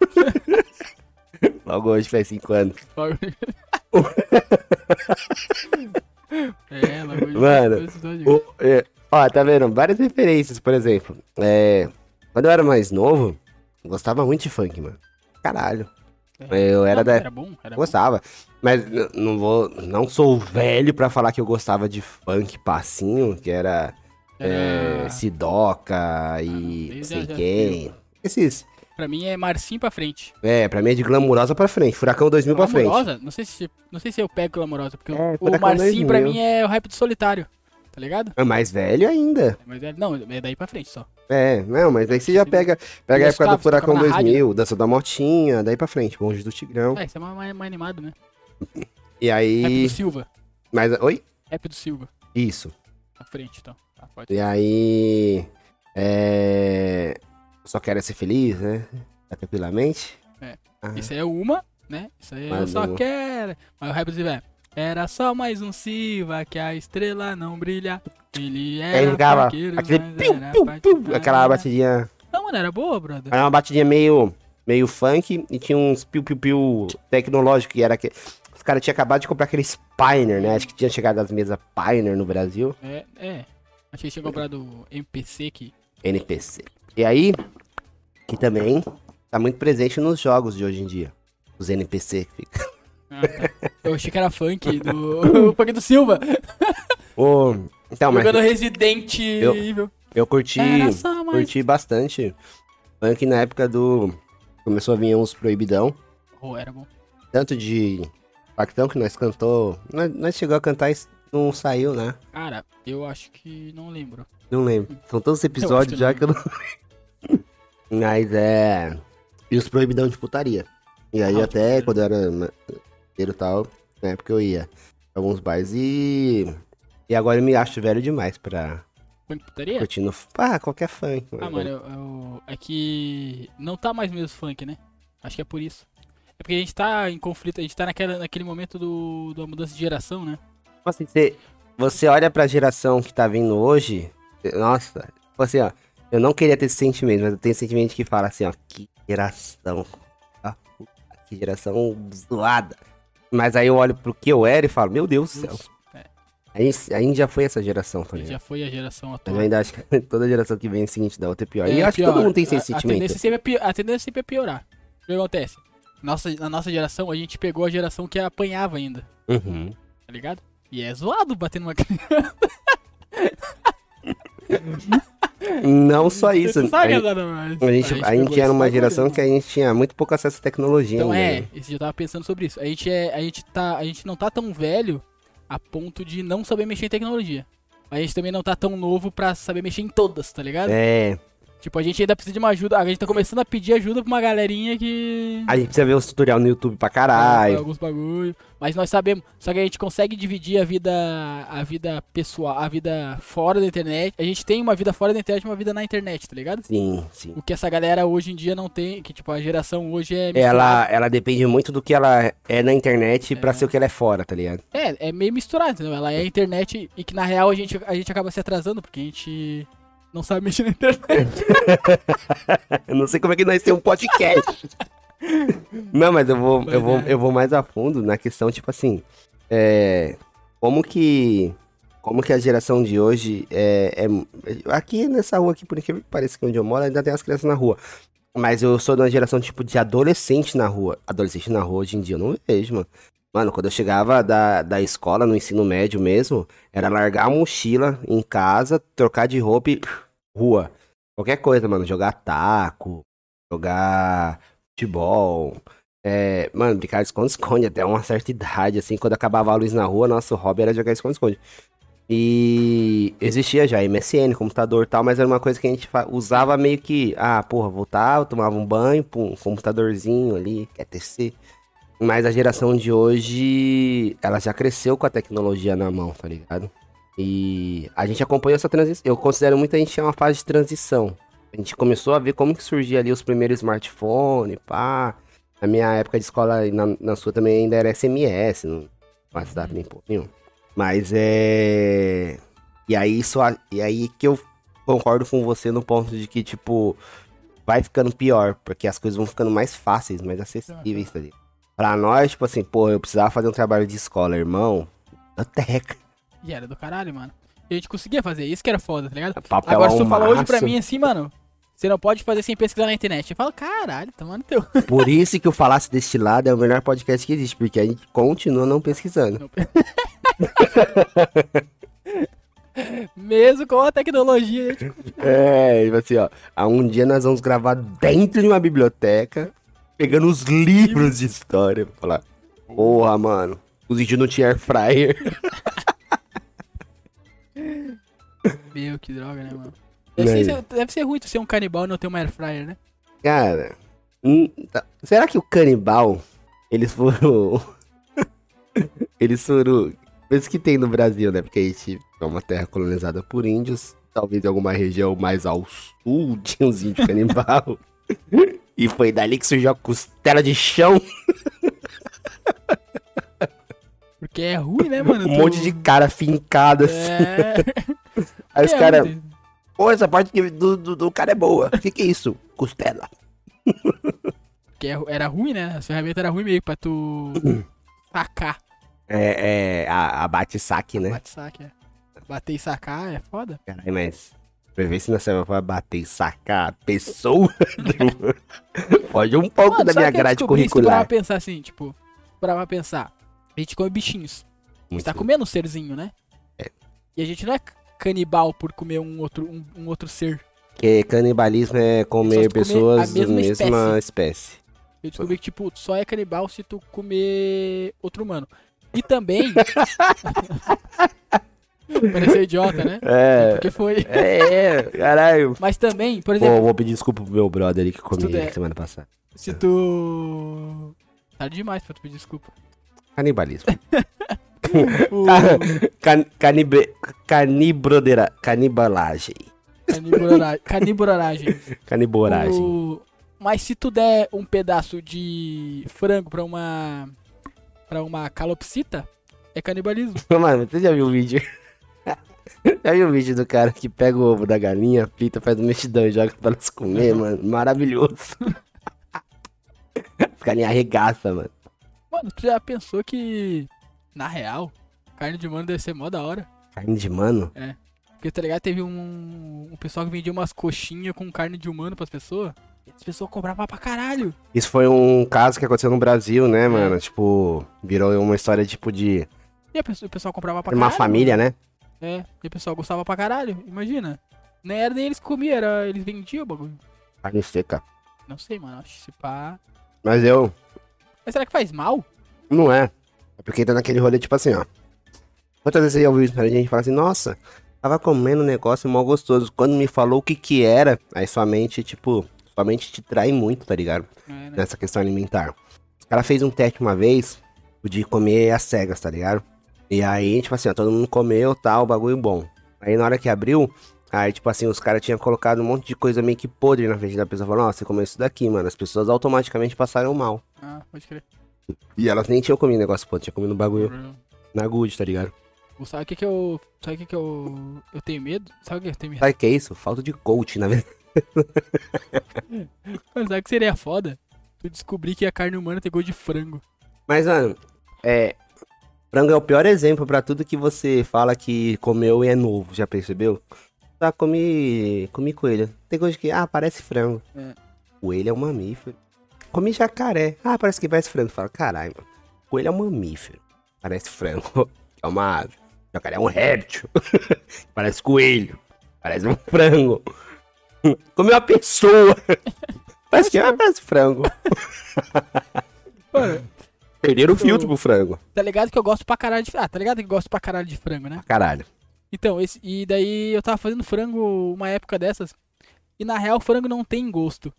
Logo hoje faz cinco anos. Logo- é, logo hoje. Mano. O- é, ó, tá vendo? Várias referências, por exemplo. É, quando eu era mais novo, eu gostava muito de funk, mano. Caralho. Eu era da. Era bom, era bom. Gostava. Mas n- não vou. Não sou velho pra falar que eu gostava de funk passinho, que era. É, Era- Sidoca e Ah, não já- sei já quem. Esses. Pra mim é Marcinho pra frente. É, pra mim é de glamurosa pra frente. Furacão 2000 pra frente. Glamourosa? Não sei se, não sei se eu pego Glamourosa, porque É, o- Marcinho pra 2000. mim é o rap do solitário. Tá ligado? É mais velho ainda. É, não, é daí pra frente só. É, não, mas aí você já pega, pega a época do Furacão tocavam na rádio, 2000, Dança da Motinha, daí pra frente, Longe do Tigrão. É, isso é mais, mais, mais animado, né? E Rap aí. do Silva. Mas, oi? Rap do Silva. Isso. Pra frente, então. Tá. E aí. É. Só quero ser feliz, né? Tranquilamente. É. Ah, Isso aí é uma, né? Isso aí eu Mais só uma. quero. Mas o rap do Silva é. Era só mais um Silva que a estrela não brilha. Ele era ficava vaqueiro, aquele piu, piu, piu, aquela batidinha. Não, mano, era boa, brother. Era uma batidinha meio, meio funk e tinha uns piu-piu-piu tecnológico, que era que. Os caras tinham acabado de comprar aquele Spiner, né? Acho que tinha chegado as mesas Pioneer no Brasil. É, é. Achei que tinha comprado MPC que. NPC. E aí, que também tá muito presente nos jogos de hoje em dia. Os NPC que fica. Ah, tá. Eu achei que era funk do. o funk do Silva. Ô, então, mas Jogando Resident Eu- Evil. eu curti, só mais- curti bastante. Funk na época do. Começou a vir uns proibidão. Oh, era bom. Tanto de Pactão que nós cantou. Nós, nós chegou a cantar e não saiu, né? Cara, eu acho que não lembro. Não lembro. São todos os Eu acho episódios que já que eu não. Mas é. E os proibidão de putaria. E aí Ah, até quando eu era e tal, na época eu ia alguns bares e. E agora eu me acho velho demais pra Funk putaria? curtir no. Ah, qualquer funk. Ah, mano, eu, eu- é que não tá mais mesmo funk, né? Acho que é por isso. É porque a gente tá em conflito, a gente tá naquela, naquele momento do, da mudança de geração, né? Tipo assim, você, você olha pra geração que tá vindo hoje, nossa, tipo assim, ó, eu não queria ter esse sentimento, mas eu tenho esse sentimento que fala assim, ó, que geração, ah, puta, que geração zoada. Mas aí eu olho pro que eu era e falo, meu Deus do céu. É. A gente, a gente já foi essa geração, ligado? já foi a geração atual. eu ainda acho que toda geração que vem seguinte da outra é pior. e É, eu acho que pior. todo mundo tem esse A- sentimento. A tendência, sempre é pi- a tendência sempre é piorar. O que acontece? Nossa, na nossa geração, a gente pegou a geração que apanhava ainda, Uhum. tá ligado? E é zoado bater numa criança. Não só isso. Você sabe a, mas a gente, a gente era uma geração que a gente tinha muito pouco acesso à tecnologia. Então ainda, é, né? eu tava pensando sobre isso. A gente é, a gente tá, a gente não tá tão velho a ponto de não saber mexer em tecnologia. Mas a gente também não tá tão novo pra saber mexer em todas, tá ligado? É, Tipo, a gente ainda precisa de uma ajuda. A gente tá começando a pedir ajuda pra uma galerinha que. a gente precisa ver os tutorial no YouTube pra Pra caralho. alguns bagulho. Mas nós sabemos. Só que a gente consegue dividir a vida. A vida pessoal. A vida fora da internet. A gente tem uma vida fora da internet e uma vida na internet, tá ligado? Sim, sim. O que essa galera hoje em dia não tem. Que tipo, a geração hoje é. Ela, ela depende muito do que ela é na internet pra É. ser o que ela é fora, tá ligado? É, é meio misturado, entendeu? Ela é internet e que na real a gente, a gente acaba se atrasando porque a gente não sabe mexer na internet. Eu não sei como é que nós temos um podcast. não, mas eu vou, Mas eu vou, é. eu vou mais a fundo na questão, tipo assim, é, como que, como que a geração de hoje é, é- aqui nessa rua aqui, por incrível que pareça que onde eu moro, ainda tem as crianças na rua. Mas eu sou de uma geração, tipo, de adolescente na rua. Adolescente na rua, hoje em dia, eu não vejo, mano. Mano, quando eu chegava da, da escola, no ensino médio mesmo, era largar a mochila em casa, trocar de roupa e rua. Qualquer coisa, mano. Jogar taco, jogar futebol. É, mano, brincar de esconde-esconde até uma certa idade, assim. Quando acabava a luz na rua, nosso hobby era jogar esconde-esconde. E existia já MSN, computador e tal, mas era uma coisa que a gente usava meio que, ah, porra, voltava, tomava um banho, pum, computadorzinho ali, QTC. Mas a geração de hoje, ela já cresceu com a tecnologia na mão, tá ligado? E a gente acompanhou essa transição. Eu considero muito a gente é uma fase de transição. A gente começou a ver como que surgia ali os primeiros smartphones, pá. Na minha época de escola, na, na sua também ainda era SMS, não WhatsApp nem porra nenhum. Mas é. E aí, só, e aí que eu concordo com você no ponto de que, tipo, vai ficando pior, porque as coisas vão ficando mais fáceis, mais acessíveis, tá ligado? Pra nós, tipo assim, pô, eu precisava fazer um trabalho de escola, irmão. Biblioteca. E era do caralho, mano. E a gente conseguia fazer, isso que era foda, tá ligado? Papel Agora, se tu falar hoje pra mim assim, mano, você não pode fazer sem pesquisar na internet. Eu falo, caralho, tomando teu. Por isso que o Falasse deste lado é o melhor podcast que existe, porque a gente continua não pesquisando. Mesmo com a tecnologia, a gente É, tipo assim, ó. há Um dia nós vamos gravar dentro de uma biblioteca, pegando os livros de história. pra Falar, porra, mano, os vídeos não tinha air fryer. Meu, que droga, né, mano? Deve ser, deve ser ruim tu ser um canibal e não ter uma air fryer, né? Cara, hum, tá- será que o canibal, eles foram. eles foram. Coisa que tem no Brasil, né? Porque a gente é uma terra colonizada por índios. Talvez em alguma região mais ao sul tinha uns índios canibal. E foi dali que surgiu a costela de chão. Porque é ruim, né, mano? Um Tu- monte de cara fincado assim. É. Aí os É, caras. Pô, essa parte do, do, do cara é boa. O que, que é isso? Costela. Porque é- era ruim, né? As ferramentas eram ruins meio pra tu sacar. É, é a, a bate-saque, né? Bate saque, é. Bater e sacar é foda. Caralho, mas. Pra ver se na semana vai bater e sacar a pessoa. Pode um pouco Mano, da minha que grade? Se curricular. pra pensar assim, tipo, pra pensar, a gente come bichinhos. A gente tá comendo um serzinho, né? É. E a gente não é canibal por comer um outro, um, um outro ser. Porque canibalismo é comer se pessoas a mesma da mesma espécie. Eu descobri que, tipo, só é canibal se tu comer outro humano. E também. Pareceu idiota, né? É. Porque foi. É, caralho. Mas também, por Pô, exemplo, vou pedir desculpa pro meu brother ali que comi tudo é- semana passada. se tu. Tarde demais pra tu pedir desculpa. Canibalismo. O... Can, canibe, canibrodera, canibalagem. Canibora- Caniboragem. Caniboragem. O- Mas se tu der um pedaço de frango pra uma. pra uma calopsita, é canibalismo. Mano, você já viu o vídeo? já viu o vídeo do cara que pega o ovo da galinha, frita, faz um mexidão e joga pra elas comer, mano? Maravilhoso. As galinhas arregaçam, mano. Mano, tu já pensou que. Na real, carne de mano deve ser mó da hora? Carne de mano? Porque, tá ligado? Teve um, um pessoal que vendia umas coxinhas com carne de humano pras pessoas. E as pessoas compravam pra caralho. Isso foi um caso que aconteceu no Brasil, né, mano? Tipo, virou uma história tipo de E pessoa, o pessoal comprava pra uma caralho. família, né? É, e o pessoal gostava pra caralho, imagina. Nem era nem eles comiam, era eles vendiam o bagulho. Carne seca. Não sei, mano, acho que se pá. Mas eu, Mas será que faz mal? não é. É porque tá naquele rolê, tipo assim, ó. Quantas vezes você já ouviu isso pra gente falar assim, nossa, tava comendo um negócio mó gostoso. Quando me falou o que que era, aí sua mente, tipo, sua mente te trai muito, tá ligado? É, né? Nessa questão alimentar. O cara fez um teste uma vez, o de comer as cegas, tá ligado? E aí, tipo assim, ó, todo mundo comeu, tal, bagulho bom. Aí na hora que abriu, aí, tipo assim, os caras tinham colocado um monte de coisa meio que podre na frente da pessoa. Falando, ó, você comeu isso daqui, mano. As pessoas automaticamente passaram mal. Ah, pode crer. E elas nem tinham comido negócio podre, tinha comido bagulho na good, tá ligado? Sabe o que que eu. Sabe o que que eu. Eu tenho medo? Sabe o que eu tenho medo? Sabe o que é isso? Falta de coach, na verdade. Mano, sabe o que seria foda? Tu descobrir que a carne humana tem gosto de frango. Mas, mano, é. Frango é o pior exemplo pra tudo que você fala que comeu e é novo, já percebeu? Tá, comi. comi coelho. Tem coisa que. Ah, parece frango. É. Coelho é um mamífero. Comi jacaré. Ah, parece que parece frango. Fala, caralho, mano. Coelho é um mamífero. Parece frango. É uma ave. Jacaré é um réptil. parece coelho. Parece um frango. Comi uma pessoa. parece que ah, parece frango. Mano, Perderam o filtro pro frango. tá ligado que eu gosto pra caralho de. Ah, tá ligado que eu gosto pra caralho de frango, né? Caralho. Então, esse, e daí eu tava fazendo frango uma época dessas. E na real, frango não tem gosto.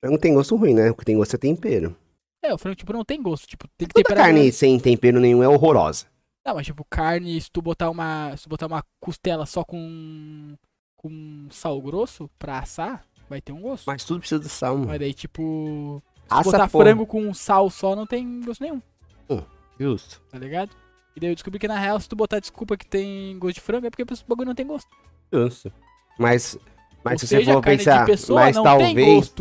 Frango tem gosto ruim, né? O que tem gosto é tempero. É, o frango, tipo, não tem gosto. Tipo, tem que Toda temperar. carne sem tempero nenhum é horrorosa. Não, mas tipo, carne, se tu botar uma. Se tu botar uma costela só com. com sal grosso pra assar, vai ter um gosto. Mas, Mas tudo precisa de sal, mano. daí, tipo. Se botar porra. frango com sal só, não tem gosto nenhum, Justo. tá ligado? E daí eu descobri que na real, se tu botar desculpa que tem gosto de frango, é porque o bagulho não tem gosto. Justo. Mas, mas Ou se seja, você for pensar, mas talvez,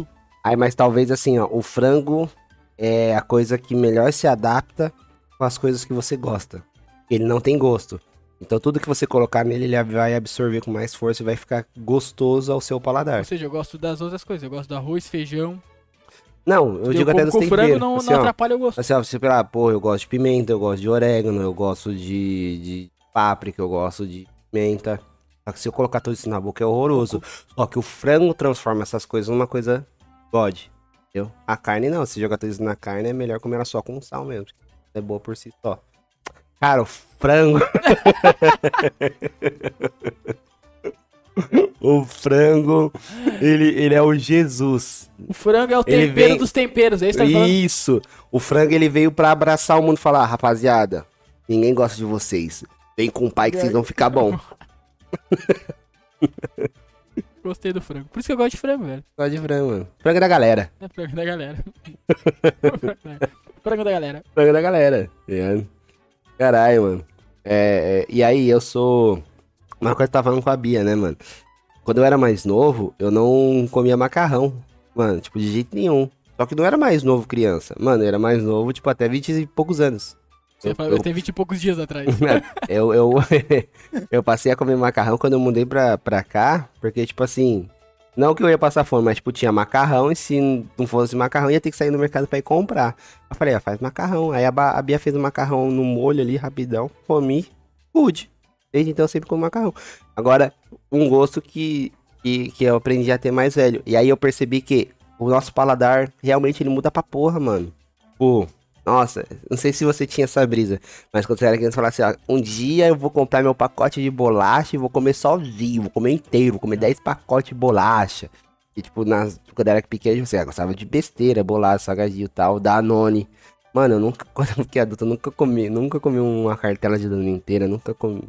aí, mas talvez assim, ó, o frango é a coisa que melhor se adapta com as coisas que você gosta. Ele não tem gosto. Então tudo que você colocar nele, ele vai absorver com mais força e vai ficar gostoso ao seu paladar. Ou seja, eu gosto das outras coisas. Eu gosto do arroz, feijão. Não, eu eu digo até dos com temperos. frango não, assim, não ó, atrapalha o gosto. Assim, ó, você falar, pô, eu gosto de pimenta, eu gosto de orégano, eu gosto de, de páprica, eu gosto de pimenta. Só que se eu colocar tudo isso na boca é horroroso. Só que o frango transforma essas coisas numa coisa God. Entendeu? A carne não, se jogar tudo isso na carne é melhor comer ela só com sal mesmo. É boa por si só. Cara, o frango. o frango, ele, ele é o Jesus. O frango é o Ele tempero vem- dos temperos, é isso que tá? Isso. O frango ele veio pra abraçar o mundo e falar, rapaziada, ninguém gosta de vocês. Vem com o pai que vocês vão ficar bom. Gostei do frango. Por isso que eu gosto de frango, velho. Gosto de frango, mano. Frango da galera. É frango da galera. frango da galera. Frango da galera. tá? Caralho, mano. É, é, e aí, eu sou. Uma coisa que eu tava falando com a Bia, né, mano? Quando eu era mais novo, eu não comia macarrão. Mano, tipo, de jeito nenhum. Só que não era mais novo criança. Mano, eu era mais novo, tipo, até 20 e poucos anos. Você Eu- falou, eu- tenho 20 e poucos dias atrás. eu, eu, eu passei a comer macarrão quando eu mudei pra, pra cá, porque, tipo assim, Não que eu ia passar fome, mas tipo, tinha macarrão e se não fosse macarrão, ia ter que sair no mercado pra ir comprar. Eu falei, ah, faz macarrão. Aí a, a Bia fez o macarrão no molho ali, rapidão. Comi, good. Desde então sempre como macarrão. Agora, um gosto que, que, que eu aprendi a ter mais velho. E aí eu percebi que o nosso paladar realmente ele muda pra porra, mano. Pô, nossa, não sei se você tinha essa brisa, mas quando você era criança, falava assim, ó, um dia eu vou comprar meu pacote de bolacha e vou comer sozinho, vou comer inteiro, vou comer 10 pacotes de bolacha. E tipo, nas, quando era pequeno, você gostava de besteira, bolacha, salgadinho e tal, Danone. Mano, eu nunca, quando eu fiquei adulto, eu nunca comi, nunca comi uma cartela de Danone inteira, nunca comi,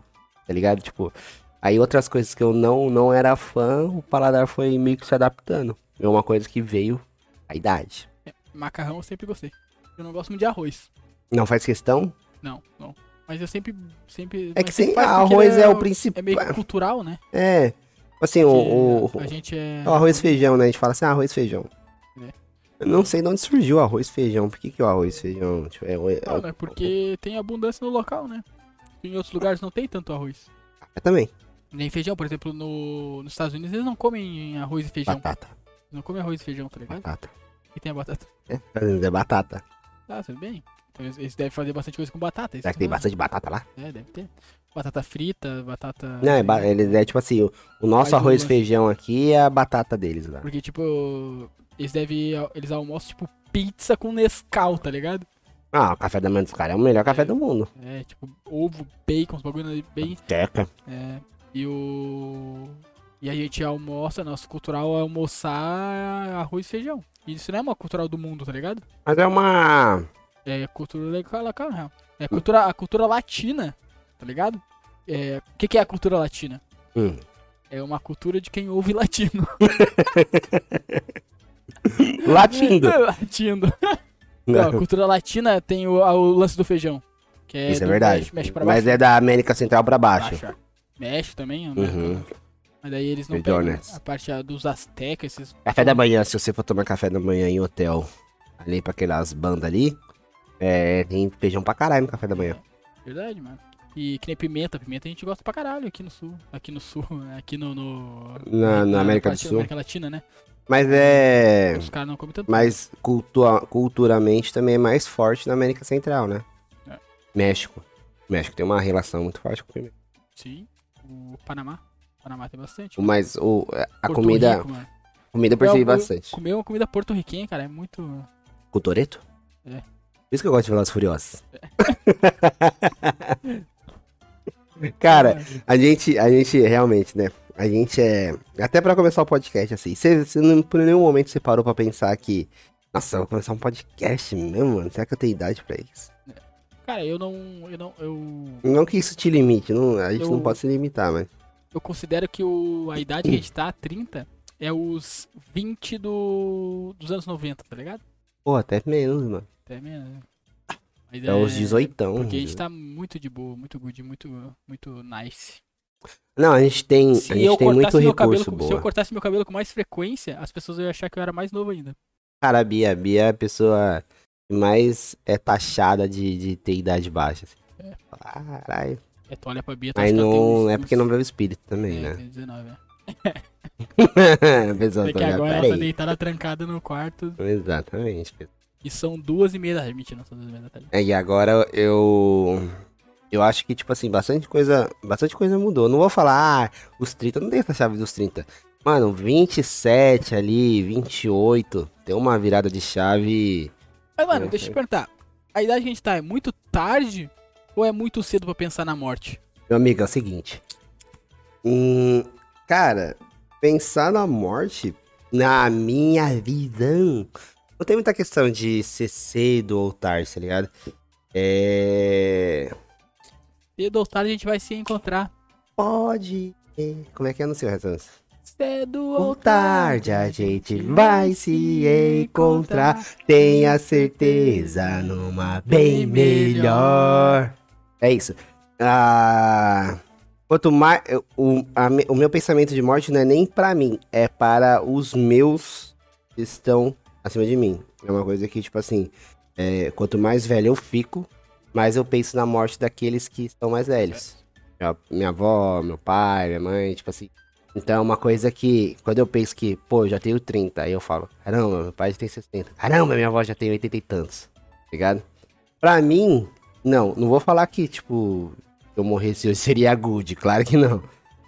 tá ligado? Tipo, aí outras coisas que eu não, não era fã, o paladar foi meio que se adaptando. É uma coisa que veio a idade. Macarrão eu sempre gostei. Eu não gosto muito de arroz. Não faz questão? Não, não. Mas eu sempre. sempre É que sempre arroz ele é o É principal. meio que cultural, né? É. Assim, o, o, a gente é. o arroz e feijão, né? A gente fala assim, ah, arroz e feijão. É. Eu não sei de onde surgiu o arroz e feijão. Por que, que o arroz e feijão? Tipo, é, é, Não, né? Porque tem abundância no local, né? Em outros lugares não tem tanto arroz. é também. Nem feijão, por exemplo, no, nos Estados Unidos eles não comem arroz e feijão. Batata. Eles não comem arroz e feijão, tá ligado? Batata. E tem a batata. É, é batata. Ah, tudo bem. Então eles, eles devem fazer bastante coisa com batata. Será que tem bastante batata lá? É, deve ter. Batata frita, batata. Não, é, ba- ele é tipo assim, o, o nosso arroz e feijão aqui é a batata deles lá. Porque, tipo, eles devem. Eles almoçam, tipo, pizza com Nescau, tá ligado? Ah, o café da manhã dos caras é o melhor café do mundo. É, tipo, ovo, bacon, uns bagulho ali bem. Teca. É. E o. E a gente almoça, nosso cultural é almoçar arroz e feijão. E isso não é uma cultural do mundo, tá ligado? Mas é uma... É cultura legal, real. É a cultura, a cultura latina, tá ligado? É, o que, que é a cultura latina? Hum. É uma cultura de quem ouve latino. Latindo. Latindo. Não, a cultura latina tem o, o lance do feijão. Que é Isso é verdade. Mexe, mexe. Mas é da América Central pra baixo. baixo. Mexe também, né? Uhum. Mas daí eles não Feijões. pegam a parte ah, dos astecas, esses... Café da manhã, se você for tomar café da manhã em hotel, ali pra aquelas bandas ali, é, tem feijão pra caralho no café da manhã. Verdade, mano. E que nem pimenta. Pimenta a gente gosta pra caralho aqui no sul. Aqui no sul, né? aqui no... no Na, na América do Sul. América Latina, né? Mas é. Os caras não comem tanto. Mas cultua- culturalmente também é mais forte na América Central, né? É. México. México tem uma relação muito forte com o pimenta. Sim. O Panamá. Panamá tem bastante. Mas o, a Porto comida. Rico, mano. comida eu percebi bastante. Comer uma comida porto-riquenha, cara, é muito... Com o Toreto? É. Por isso que eu gosto de Velozes e Furiosos. Cara, a gente, a gente realmente, né? A gente é. Até pra começar o podcast, assim. Você, você não, por nenhum momento você parou pra pensar que. Nossa, eu vou começar um podcast mesmo, mano. Será que eu tenho idade pra isso? Cara, eu não... Eu não... Eu... Não que isso te limite, não, a gente Eu- não pode se limitar, mas. eu considero que o, a idade que a gente tá, 30, é os 20 do, dos anos 90, tá ligado? Pô, até menos, mano. Até menos. né? Mas É os 18. Porque a gente tá muito de boa, muito good, muito, muito nice. Não, a gente tem, Se a gente tem muito cabelo, recurso com- boa. se eu cortasse meu cabelo com mais frequência, as pessoas iam achar que eu era mais novo ainda. Cara, a Bia, a Bia é a pessoa que mais é taxada de, de ter idade baixa. Assim. É. Caralho. É, tu olha pra Bia, tu Mas não uns- é porque não o espírito também, é, né? tem 19, é. a pessoa É que tá agora ela tá deitada trancada no quarto Exatamente. e são duas e meia da tarde. Mentira, não são duas e meia da tarde. É, e agora eu. Eu acho que, tipo assim, bastante coisa. Bastante coisa mudou. Não vou falar, ah, os 30, não tem essa chave dos 30. Mano, 27 ali, 28. Tem uma virada de chave. Mas, mano, deixa eu te perguntar. A idade que a gente tá é muito tarde ou é muito cedo pra pensar na morte? Meu amigo, é o seguinte. Hum, cara, pensar na morte, na minha visão, não tem muita questão de ser cedo ou tarde, tá ligado? É. Cedo ou tarde a gente vai se encontrar. Pode. Como é que é no seu restança? Cedo Ou tarde a gente vai se encontrar. Tenha certeza numa bem melhor. É isso. Ah, quanto mais. O, a o meu pensamento de morte não é nem pra mim, é para os meus que estão acima de mim. É uma coisa que, tipo assim, é, quanto mais velho eu fico, mais eu penso na morte daqueles que estão mais velhos. Minha, minha avó, meu pai, minha mãe, tipo assim. Então é uma coisa que, quando eu penso que, pô, eu já tenho 30, aí eu falo, caramba, meu pai tem 60. Caramba, minha avó já tem 80 e tantos. Tá ligado? Pra mim, não, não vou falar que, tipo, eu morresse hoje seria good, claro que não.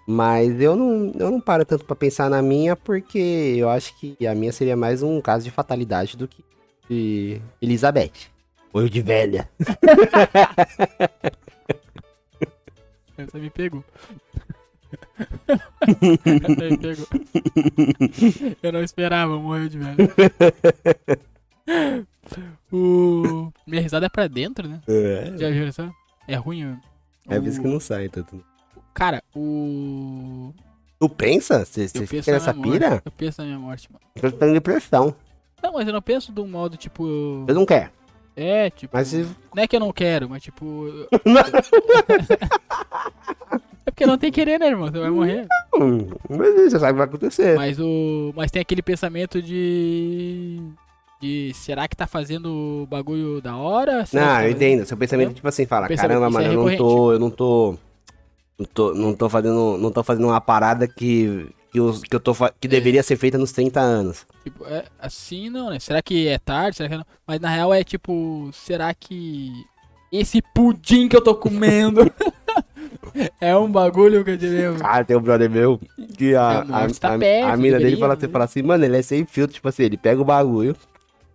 Mas eu não, eu não paro tanto pra pensar na minha, porque eu acho que a minha seria mais um caso de fatalidade do que de Elizabeth. Ou eu de velha. Essa me pegou. Essa me pegou. Eu não esperava morrer de velho. O... Minha risada é pra dentro, né? É, Já viu isso? É ruim. ó. é por isso que não sai tanto. Cara, o. Tu pensa? Você você fica na nessa minha morte. pira? Eu penso na minha morte, mano. Eu tô tendo depressão. Não, mas eu não penso de um modo tipo. Eu não quero. É, tipo. Mas se... Não é que eu não quero, mas tipo. é porque não tem querer, né, irmão? Você vai morrer. Hum, Mas você sabe o que vai acontecer. Mas o. Mas tem aquele pensamento de. De será que tá fazendo o bagulho da hora? Será Não, tá eu entendo. Seu pensamento, tipo assim, fala, caramba, é mano, eu não tô. Eu não tô. Não tô, não tô fazendo. Não tô fazendo uma parada que. Que, eu, que, eu tô, que deveria ser feita nos 30 anos. Tipo, é assim não, né? Será que é tarde? Será que não? Mas na real é tipo, será que esse pudim que eu tô comendo é um bagulho que eu devo. Ah, tem um brother meu que a, É, a, tá a, perto, a mina dele fala assim, né? fala assim, mano, ele é sem filtro, tipo assim, ele pega o bagulho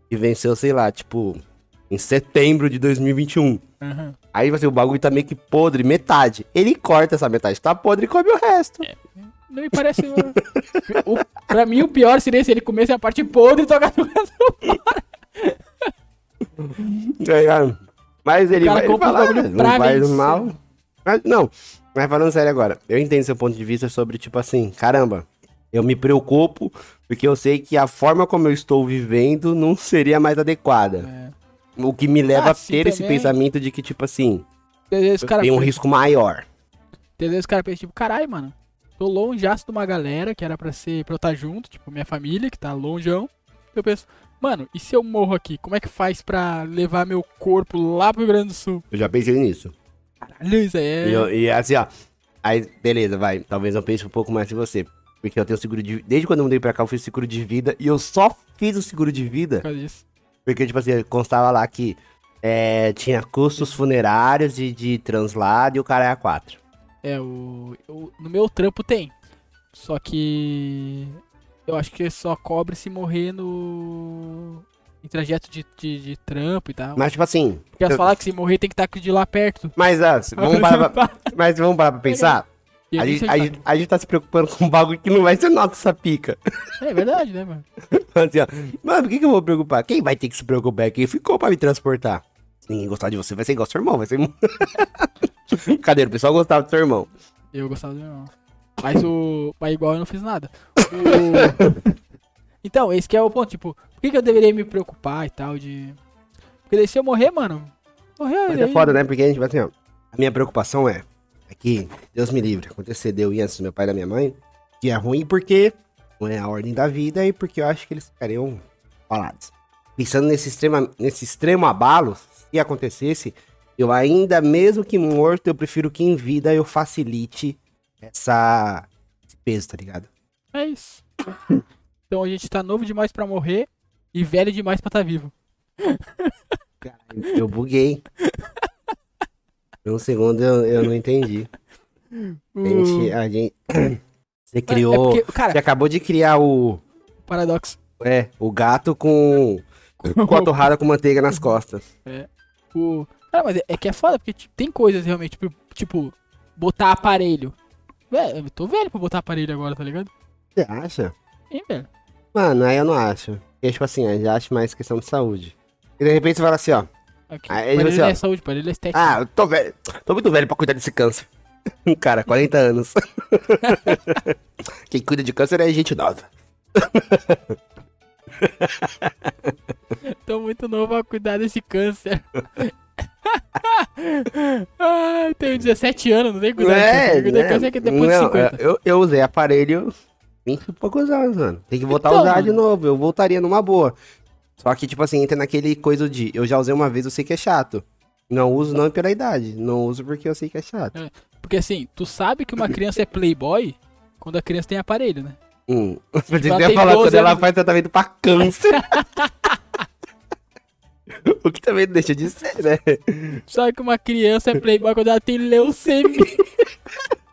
e venceu, sei lá, tipo, em setembro de 2021. Aham. Aí, tipo assim, o bagulho tá meio que podre, metade. Ele corta essa metade, tá podre e come o resto. Não me parece. o, o- pra mim, o pior seria se ele comesse a parte podre e tocar no resto. Tá ligado? Mas ele vai ele compra os fala, bagulho "Ah, pra não faz vencer." mal. Mas, não, mas falando sério agora, eu entendo seu ponto de vista sobre, tipo assim, caramba, eu me preocupo porque eu sei que a forma como eu estou vivendo não seria mais adequada. É. O que me leva Ah, a ter esse também. pensamento de que, tipo assim, o tem um risco maior. às vezes o cara pensa, tipo, caralho, mano. Tô longeaço de uma galera que era pra ser pra eu estar junto, tipo, minha família, que tá longeão. Eu penso, mano, e se eu morro aqui? Como é que faz pra levar meu corpo lá pro Rio Grande do Sul? Eu já pensei nisso. Caralho, isso aí é. E, eu- e assim, ó. Aí, beleza, vai. Talvez eu pense um pouco mais de você. Porque eu tenho seguro de Desde quando eu mudei pra cá, eu fiz seguro de vida. E eu só fiz o seguro de vida Por disso. Porque, tipo assim, constava lá que é, tinha custos funerários de, de translado e o cara é a 4. É, o, o- No meu trampo tem. Só que. Eu acho que só cobre se morrer no. Em trajeto de, de, de trampo e tal. Mas, tipo assim. Porque eu- falam que se morrer tem que estar de lá perto. Mas, ah, vamos parar pra, mas vamos parar pra pensar. A gente, a, gente, a gente tá se preocupando com um bagulho que não vai ser nossa essa pica. É verdade, né, mano? Assim, ó, mano, por que, que eu vou preocupar? Quem vai ter que se preocupar é quem ficou pra me transportar. Se ninguém gostar de você, vai ser igual seu irmão, vai ser. Cadê? O pessoal gostava do seu irmão. Eu gostava do meu irmão. Mas o. Mas igual eu não fiz nada. O- Então, esse que é o ponto, tipo, por que, que eu deveria me preocupar e tal de. Porque daí se eu morrer, mano. Morreu Mas é aí- foda, né? Porque a gente vai assim, ó. A minha preocupação é, é que, Deus me livre, acontecer deu antes do meu pai e da minha mãe, que é ruim porque não é a ordem da vida e porque eu acho que eles ficariam falados. Pensando nesse, extrema, nesse extremo abalo, se acontecesse, eu ainda, mesmo que morto, eu prefiro que em vida eu facilite essa, esse peso, tá ligado? É isso. Então a gente tá novo demais pra morrer e velho demais pra tá vivo. Eu buguei. Por um segundo eu, eu não entendi. A gente, a gente, você É criou, porque, cara, você acabou de criar o, paradoxo. É, o gato com, com a torrada com manteiga nas costas. O... Cara, mas é, é que é foda, porque tipo, tem coisas realmente, tipo, tipo, botar aparelho. Velho, eu tô velho pra botar aparelho agora, tá ligado? Você acha? Hein, velho? Mano, aí eu não acho. Porque, tipo assim, eu já acho mais questão de saúde. E de repente você fala assim, ó. Aqui. Ah, ele aparelho assim, não ó. é saúde, aparelho é estética. Ah, eu tô velho. Tô muito velho pra cuidar desse câncer. Cara, 40 anos. Quem cuida de câncer é gente nova. Tô muito novo pra cuidar desse câncer. Tenho 17 anos, não tem câncer. É, né? é que depois Não, de 50. eu, eu usei aparelho 20 e poucos anos, mano. Tem que voltar Então, a usar de novo. Eu voltaria numa boa. Só que, tipo assim, entra naquele coisa de. Eu já usei uma vez, eu sei que é chato. Não uso não pela idade. Não uso porque eu sei que é chato. Porque assim, tu sabe que uma criança é playboy quando a criança tem aparelho, né? Hum. Ela ia tem falar 12 quando ela anos. faz tratamento pra câncer. o que também não deixa de ser, né? Só que uma criança é playboy quando ela tem leucemia.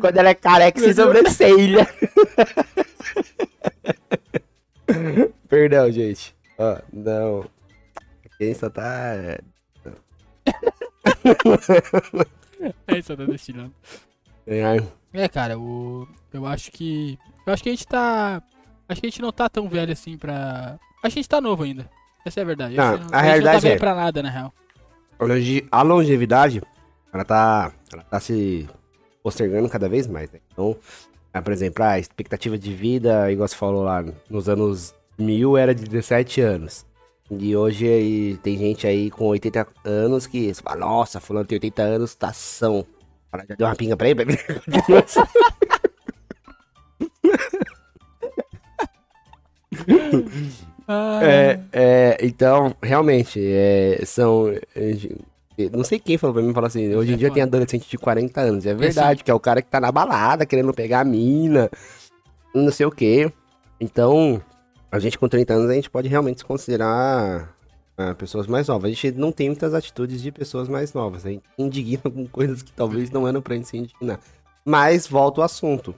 Quando ela é careca sem sobrancelha. Perdão, gente. Ó, não. Quem só tá. É isso, tá destilando. É, É, cara, o... eu acho que. Eu acho que a gente tá. Acho que a gente não tá tão velho assim pra. Acho que a gente tá novo ainda. Essa é a verdade. Não, Acho que a gente não tá realidade é- pra nada, na real. a longe- A longevidade, ela tá. Ela tá se postergando cada vez mais, né? Então, ah, por exemplo, a expectativa de vida, igual você falou lá, nos anos mil era de 17 anos. E hoje aí, tem gente aí com 80 anos que fala, nossa, fulano tem 80 anos, tá são. Fala, Já deu uma pinga pra ele? Ah, É, é, então, realmente, é, são. é, não sei quem falou pra mim, falou assim, hoje em é dia tem adolescente de 40 anos. É verdade, que é o cara que tá na balada, querendo pegar a mina, não sei o quê. Então, a gente com 30 anos, a gente pode realmente se considerar ah, pessoas mais novas. A gente não tem muitas atitudes de pessoas mais novas. A gente indigna com coisas que talvez não eram pra gente se indignar. Mas, volta ao assunto.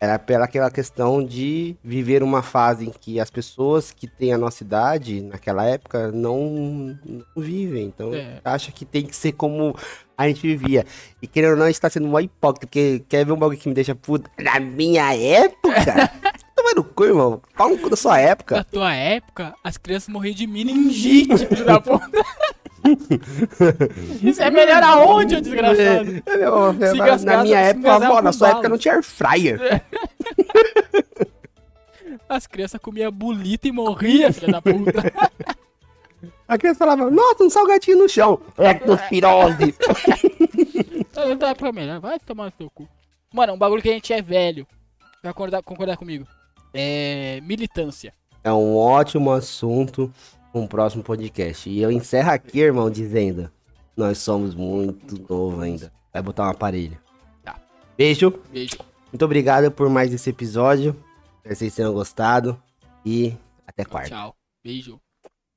Era pela aquela questão de viver uma fase em que as pessoas que têm a nossa idade, naquela época, não, não vivem. Então, É. acha que tem que ser como a gente vivia. E querendo ou não, a gente tá sendo mó hipócrita, porque quer ver um bagulho que me deixa puto? Na minha época? Toma no cu, irmão. Pau no cu da sua Na época. tua época, as crianças morriam de meningite, filho da puta. Isso é melhor aonde, ô desgraçado? É, Se na- na minha época, avó, na com sua época não tinha air fryer. As crianças comiam bolita e morriam, filho da puta. A criança falava, nossa, um salgadinho no chão. Lectospirose. Não dá pra melhor, vai tomar no seu cu. Mano, um bagulho que a gente é velho. Vai concordar, concordar comigo. É. Militância. É um ótimo assunto um próximo podcast. E eu encerro aqui, irmão, dizendo: nós somos muito novo ainda. Vai botar um aparelho. Tá. Beijo. Beijo. Muito obrigado por mais esse episódio. Espero que vocês tenham gostado. E até quarta. Tchau. Beijo.